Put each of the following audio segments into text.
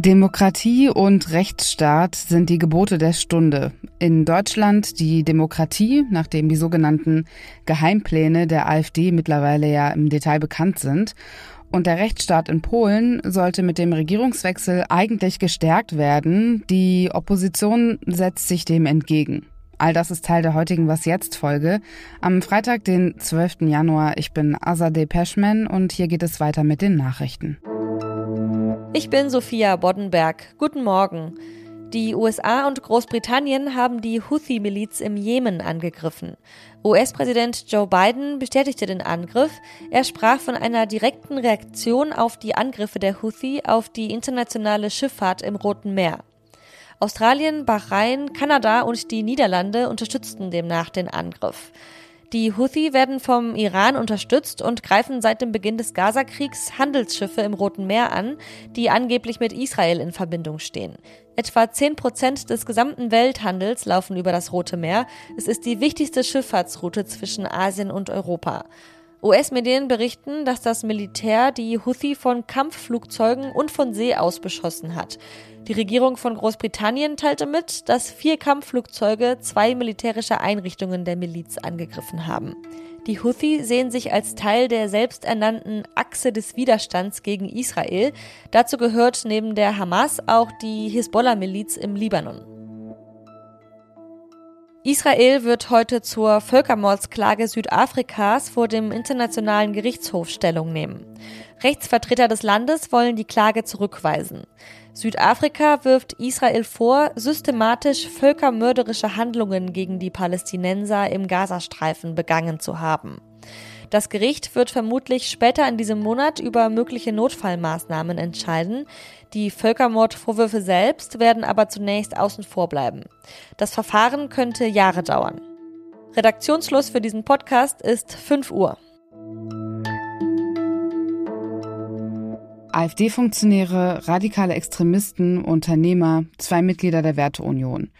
Demokratie und Rechtsstaat sind die Gebote der Stunde. In Deutschland die Demokratie, nachdem die sogenannten Geheimpläne der AfD mittlerweile ja im Detail bekannt sind. Und der Rechtsstaat in Polen sollte mit dem Regierungswechsel eigentlich gestärkt werden. Die Opposition setzt sich dem entgegen. All das ist Teil der heutigen Was jetzt Folge. Am Freitag, den 12. Januar. Ich bin Azadeh Peschman und hier geht es weiter mit den Nachrichten. Ich bin Sophia Boddenberg. Guten Morgen. Die USA und Großbritannien haben die Houthi-Miliz im Jemen angegriffen. US-Präsident Joe Biden bestätigte den Angriff. Er sprach von einer direkten Reaktion auf die Angriffe der Houthi auf die internationale Schifffahrt im Roten Meer. Australien, Bahrain, Kanada und die Niederlande unterstützten demnach den Angriff. Die Houthi werden vom Iran unterstützt und greifen seit dem Beginn des Gazakriegs Handelsschiffe im Roten Meer an, die angeblich mit Israel in Verbindung stehen. Etwa 10 Prozent des gesamten Welthandels laufen über das Rote Meer. Es ist die wichtigste Schifffahrtsroute zwischen Asien und Europa. US-Medien berichten, dass das Militär die Houthi von Kampfflugzeugen und von See aus beschossen hat. Die Regierung von Großbritannien teilte mit, dass vier Kampfflugzeuge zwei militärische Einrichtungen der Miliz angegriffen haben. Die Houthi sehen sich als Teil der selbsternannten Achse des Widerstands gegen Israel. Dazu gehört neben der Hamas auch die Hisbollah-Miliz im Libanon. Israel wird heute zur Völkermordsklage Südafrikas vor dem Internationalen Gerichtshof Stellung nehmen. Rechtsvertreter des Landes wollen die Klage zurückweisen. Südafrika wirft Israel vor, systematisch völkermörderische Handlungen gegen die Palästinenser im Gazastreifen begangen zu haben. Das Gericht wird vermutlich später in diesem Monat über mögliche Notfallmaßnahmen entscheiden. Die Völkermordvorwürfe selbst werden aber zunächst außen vor bleiben. Das Verfahren könnte Jahre dauern. Redaktionsschluss für diesen Podcast ist 5 Uhr. AfD-Funktionäre, radikale Extremisten, Unternehmer, zwei Mitglieder der Werteunion.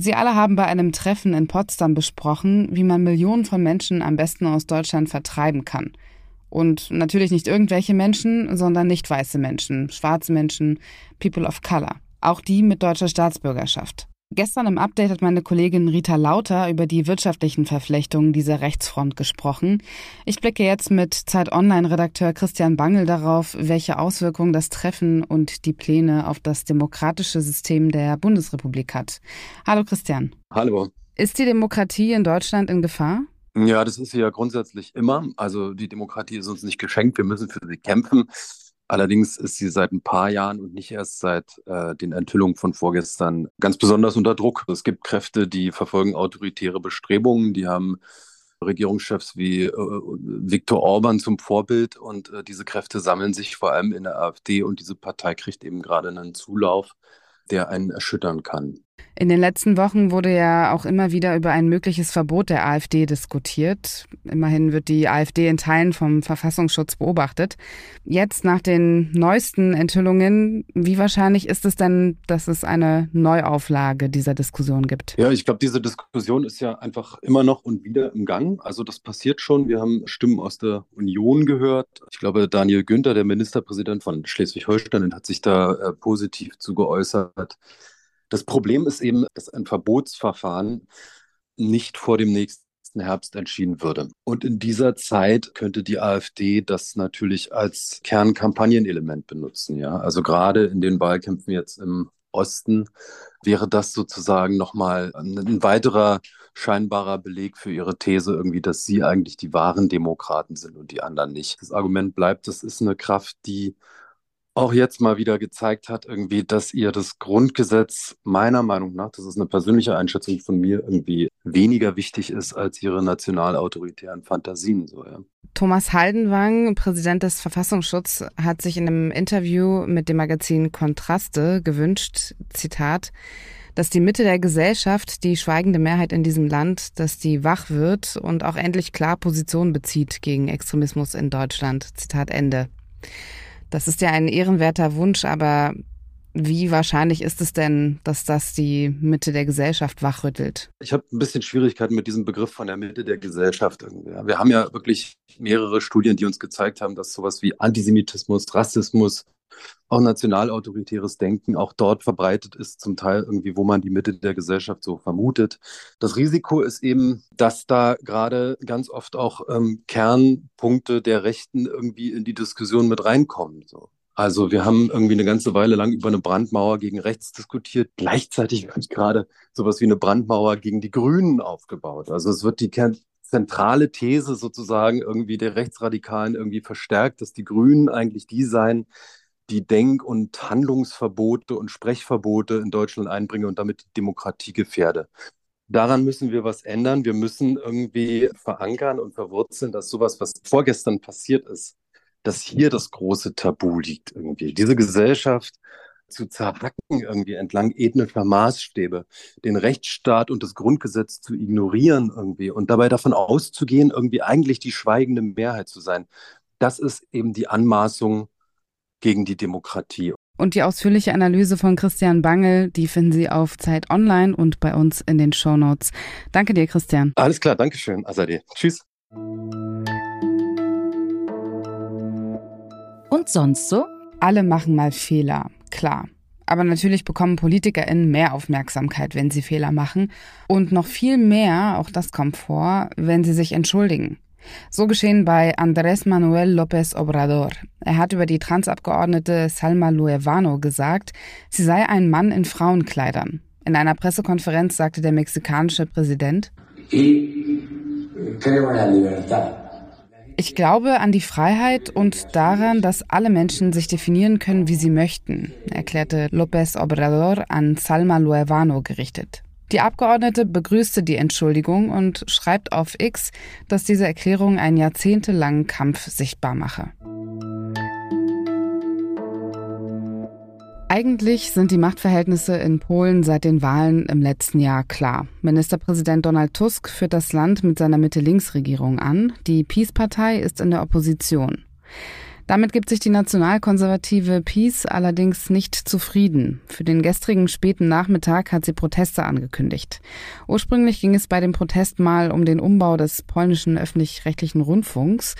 Sie alle haben bei einem Treffen in Potsdam besprochen, wie man Millionen von Menschen am besten aus Deutschland vertreiben kann. Und natürlich nicht irgendwelche Menschen, sondern nicht weiße Menschen, schwarze Menschen, People of Color. Auch die mit deutscher Staatsbürgerschaft. Gestern im Update hat meine Kollegin Rita Lauter über die wirtschaftlichen Verflechtungen dieser Rechtsfront gesprochen. Ich blicke jetzt mit Zeit Online-Redakteur Christian Bangel darauf, welche Auswirkungen das Treffen und die Pläne auf das demokratische System der Bundesrepublik hat. Hallo Christian. Hallo. Ist die Demokratie in Deutschland in Gefahr? Ja, das ist sie ja grundsätzlich immer. Also die Demokratie ist uns nicht geschenkt, wir müssen für sie kämpfen. Allerdings ist sie seit ein paar Jahren und nicht erst seit äh, den Enthüllungen von vorgestern ganz besonders unter Druck. Es gibt Kräfte, die verfolgen autoritäre Bestrebungen, die haben Regierungschefs wie äh, Viktor Orban zum Vorbild und äh, diese Kräfte sammeln sich vor allem in der AfD und diese Partei kriegt eben gerade einen Zulauf, der einen erschüttern kann. In den letzten Wochen wurde ja auch immer wieder über ein mögliches Verbot der AfD diskutiert. Immerhin wird die AfD in Teilen vom Verfassungsschutz beobachtet. Jetzt nach den neuesten Enthüllungen, wie wahrscheinlich ist es denn, dass es eine Neuauflage dieser Diskussion gibt? Ja, ich glaube, diese Diskussion ist ja einfach immer noch und wieder im Gang. Also das passiert schon. Wir haben Stimmen aus der Union gehört. Ich glaube, Daniel Günther, der Ministerpräsident von Schleswig-Holstein, hat sich da äh, positiv zu geäußert. Das Problem ist eben, dass ein Verbotsverfahren nicht vor dem nächsten Herbst entschieden würde. Und in dieser Zeit könnte die AfD das natürlich als Kernkampagnenelement benutzen. Ja, also gerade in den Wahlkämpfen jetzt im Osten wäre das sozusagen nochmal ein weiterer scheinbarer Beleg für ihre These irgendwie, dass sie eigentlich die wahren Demokraten sind und die anderen nicht. Das Argument bleibt, das ist eine Kraft, die auch jetzt mal wieder gezeigt hat, irgendwie, dass ihr das Grundgesetz meiner Meinung nach, das ist eine persönliche Einschätzung von mir, irgendwie weniger wichtig ist als ihre nationalautoritären Fantasien. So, ja. Thomas Haldenwang, Präsident des Verfassungsschutzes, hat sich in einem Interview mit dem Magazin Kontraste gewünscht, Zitat, dass die Mitte der Gesellschaft, die schweigende Mehrheit in diesem Land, dass die wach wird und auch endlich klar Position bezieht gegen Extremismus in Deutschland. Zitat Ende. Das ist ja ein ehrenwerter Wunsch, aber wie wahrscheinlich ist es denn, dass das die Mitte der Gesellschaft wachrüttelt? Ich habe ein bisschen Schwierigkeiten mit diesem Begriff von der Mitte der Gesellschaft. Wir haben ja wirklich mehrere Studien, die uns gezeigt haben, dass sowas wie Antisemitismus, Rassismus, auch nationalautoritäres Denken auch dort verbreitet ist, zum Teil irgendwie, wo man die Mitte der Gesellschaft so vermutet. Das Risiko ist eben, dass da gerade ganz oft auch ähm, Kernpunkte der Rechten irgendwie in die Diskussion mit reinkommen. So. Also wir haben irgendwie eine ganze Weile lang über eine Brandmauer gegen rechts diskutiert. Gleichzeitig wird gerade sowas wie eine Brandmauer gegen die Grünen aufgebaut. Also es wird die zentrale These sozusagen irgendwie der Rechtsradikalen irgendwie verstärkt, dass die Grünen eigentlich die seien, die Denk- und Handlungsverbote und Sprechverbote in Deutschland einbringen und damit die Demokratie gefährde. Daran müssen wir was ändern. Wir müssen irgendwie verankern und verwurzeln, dass sowas, was vorgestern passiert ist, dass hier das große Tabu liegt irgendwie. Diese Gesellschaft zu zerhacken irgendwie entlang ethnischer Maßstäbe, den Rechtsstaat und das Grundgesetz zu ignorieren irgendwie und dabei davon auszugehen, irgendwie eigentlich die schweigende Mehrheit zu sein. Das ist eben die Anmaßung gegen die Demokratie. Und die ausführliche Analyse von Christian Bangel, die finden Sie auf Zeit Online und bei uns in den Show Notes. Danke dir, Christian. Alles klar, danke schön, Azadeh. Tschüss. Und sonst so? Alle machen mal Fehler, klar. Aber natürlich bekommen PolitikerInnen mehr Aufmerksamkeit, wenn sie Fehler machen. Und noch viel mehr, auch das kommt vor, wenn sie sich entschuldigen. So geschehen bei Andrés Manuel López Obrador. Er hat über die Transabgeordnete Salma Luevano gesagt, sie sei ein Mann in Frauenkleidern. In einer Pressekonferenz sagte der mexikanische Präsident, ich glaube an die Freiheit und daran, dass alle Menschen sich definieren können, wie sie möchten, erklärte López Obrador an Salma Luevano gerichtet. Die Abgeordnete begrüßte die Entschuldigung und schreibt auf X, dass diese Erklärung einen jahrzehntelangen Kampf sichtbar mache. Eigentlich sind die Machtverhältnisse in Polen seit den Wahlen im letzten Jahr klar. Ministerpräsident Donald Tusk führt das Land mit seiner Mitte-Links-Regierung an. Die Peace-Partei ist in der Opposition. Damit gibt sich die nationalkonservative Peace allerdings nicht zufrieden. Für den gestrigen späten Nachmittag hat sie Proteste angekündigt. Ursprünglich ging es bei dem Protest mal um den Umbau des polnischen öffentlich-rechtlichen Rundfunks.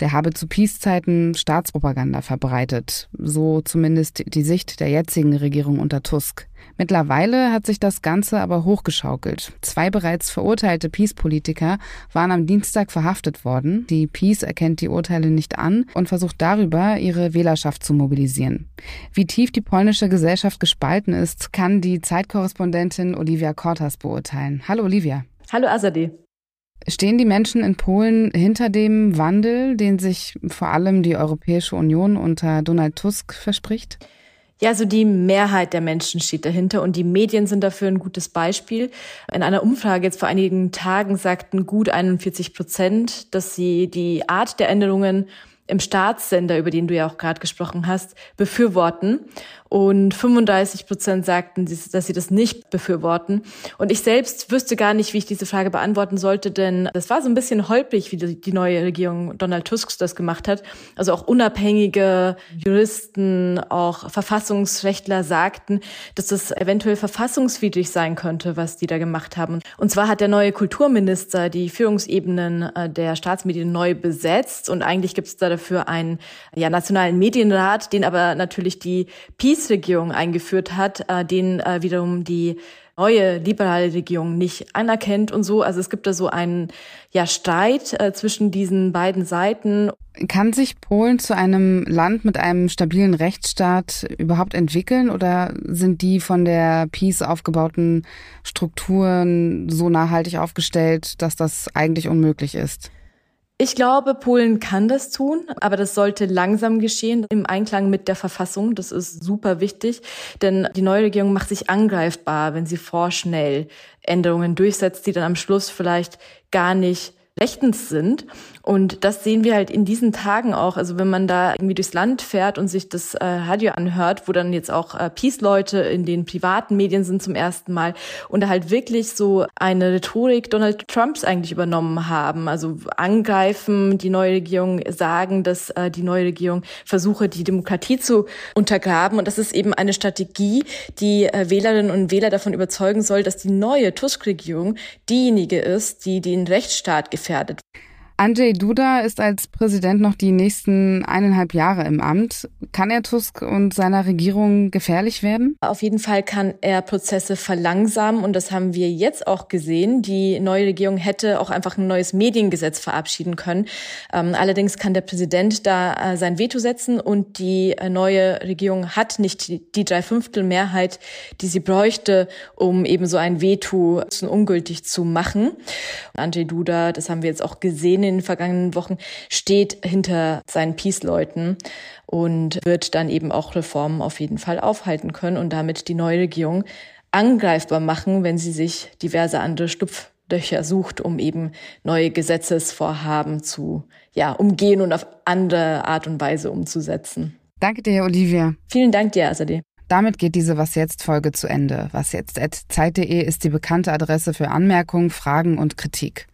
Der habe zu Peace-Zeiten Staatspropaganda verbreitet. So zumindest die Sicht der jetzigen Regierung unter Tusk. Mittlerweile hat sich das Ganze aber hochgeschaukelt. Zwei bereits verurteilte Peace-Politiker waren am Dienstag verhaftet worden. Die Peace erkennt die Urteile nicht an und versucht darüber, ihre Wählerschaft zu mobilisieren. Wie tief die polnische Gesellschaft gespalten ist, kann die Zeitkorrespondentin Olivia Kortas beurteilen. Hallo Olivia. Hallo Azadeh. Stehen die Menschen in Polen hinter dem Wandel, den sich vor allem die Europäische Union unter Donald Tusk verspricht? Ja, also die Mehrheit der Menschen steht dahinter und die Medien sind dafür ein gutes Beispiel. In einer Umfrage jetzt vor einigen Tagen sagten gut 41 Prozent, dass sie die Art der Änderungen im Staatssender, über den du ja auch gerade gesprochen hast, befürworten und 35 Prozent sagten, dass sie das nicht befürworten. Und ich selbst wüsste gar nicht, wie ich diese Frage beantworten sollte, denn das war so ein bisschen holprig, wie die neue Regierung Donald Tusk das gemacht hat. Also auch unabhängige Juristen, auch Verfassungsrechtler sagten, dass das eventuell verfassungswidrig sein könnte, was die da gemacht haben. Und zwar hat der neue Kulturminister die Führungsebenen äh, der Staatsmedien neu besetzt und eigentlich gibt es da dafür einen ja, nationalen Medienrat, den aber natürlich die Peace Linksregierung eingeführt hat, äh, den äh, wiederum die neue liberale Regierung nicht anerkennt und so. Also es gibt da so einen ja, Streit äh, zwischen diesen beiden Seiten. Kann sich Polen zu einem Land mit einem stabilen Rechtsstaat überhaupt entwickeln oder sind die von der Peace aufgebauten Strukturen so nachhaltig aufgestellt, dass das eigentlich unmöglich ist? Ich glaube, Polen kann das tun, aber das sollte langsam geschehen im Einklang mit der Verfassung. Das ist super wichtig, denn die neue Regierung macht sich angreifbar, wenn sie vorschnell Änderungen durchsetzt, die dann am Schluss vielleicht gar nicht rechtens sind. Und das sehen wir halt in diesen Tagen auch. Also wenn man da irgendwie durchs Land fährt und sich das äh, Radio anhört, wo dann jetzt auch äh, Peace-Leute in den privaten Medien sind zum ersten Mal und da halt wirklich so eine Rhetorik Donald Trumps eigentlich übernommen haben. Also angreifen, die neue Regierung sagen, dass äh, die neue Regierung versuche, die Demokratie zu untergraben. Und das ist eben eine Strategie, die äh, Wählerinnen und Wähler davon überzeugen soll, dass die neue Tusk-Regierung diejenige ist, die den Rechtsstaat gefährdet. Andrzej Duda ist als Präsident noch die nächsten eineinhalb Jahre im Amt. Kann er Tusk und seiner Regierung gefährlich werden? Auf jeden Fall kann er Prozesse verlangsamen und das haben wir jetzt auch gesehen. Die neue Regierung hätte auch einfach ein neues Mediengesetz verabschieden können. Ähm, allerdings kann der Präsident da äh, sein Veto setzen und die äh, neue Regierung hat nicht die, Dreiviertelmehrheit, die sie bräuchte, um eben so ein Veto ungültig zu machen. Andrzej Duda, das haben wir jetzt auch gesehen in den vergangenen Wochen, steht hinter seinen Peace-Leuten und wird dann eben auch Reformen auf jeden Fall aufhalten können und damit die neue Regierung angreifbar machen, wenn sie sich diverse andere Schlupflöcher sucht, um eben neue Gesetzesvorhaben zu ja, umgehen und auf andere Art und Weise umzusetzen. Danke dir, Olivia. Vielen Dank dir, Azadeh. Damit geht diese Was jetzt Folge zu Ende. Was jetzt Zeit.de ist die bekannte Adresse für Anmerkungen, Fragen und Kritik.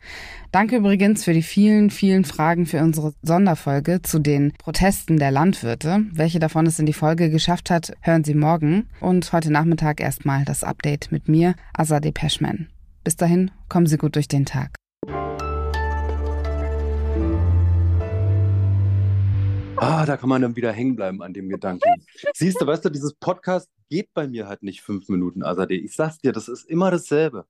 Danke übrigens für die vielen, vielen Fragen für unsere Sonderfolge zu den Protesten der Landwirte. Welche davon es in die Folge geschafft hat, hören Sie morgen. Und heute Nachmittag erstmal das Update mit mir, Azadeh Peschman. Bis dahin, kommen Sie gut durch den Tag. Ah, da kann man dann wieder hängen bleiben an dem Gedanken. Siehst du, weißt du, dieses Podcast geht bei mir halt nicht fünf Minuten, Azadeh. Ich sag's dir, das ist immer dasselbe.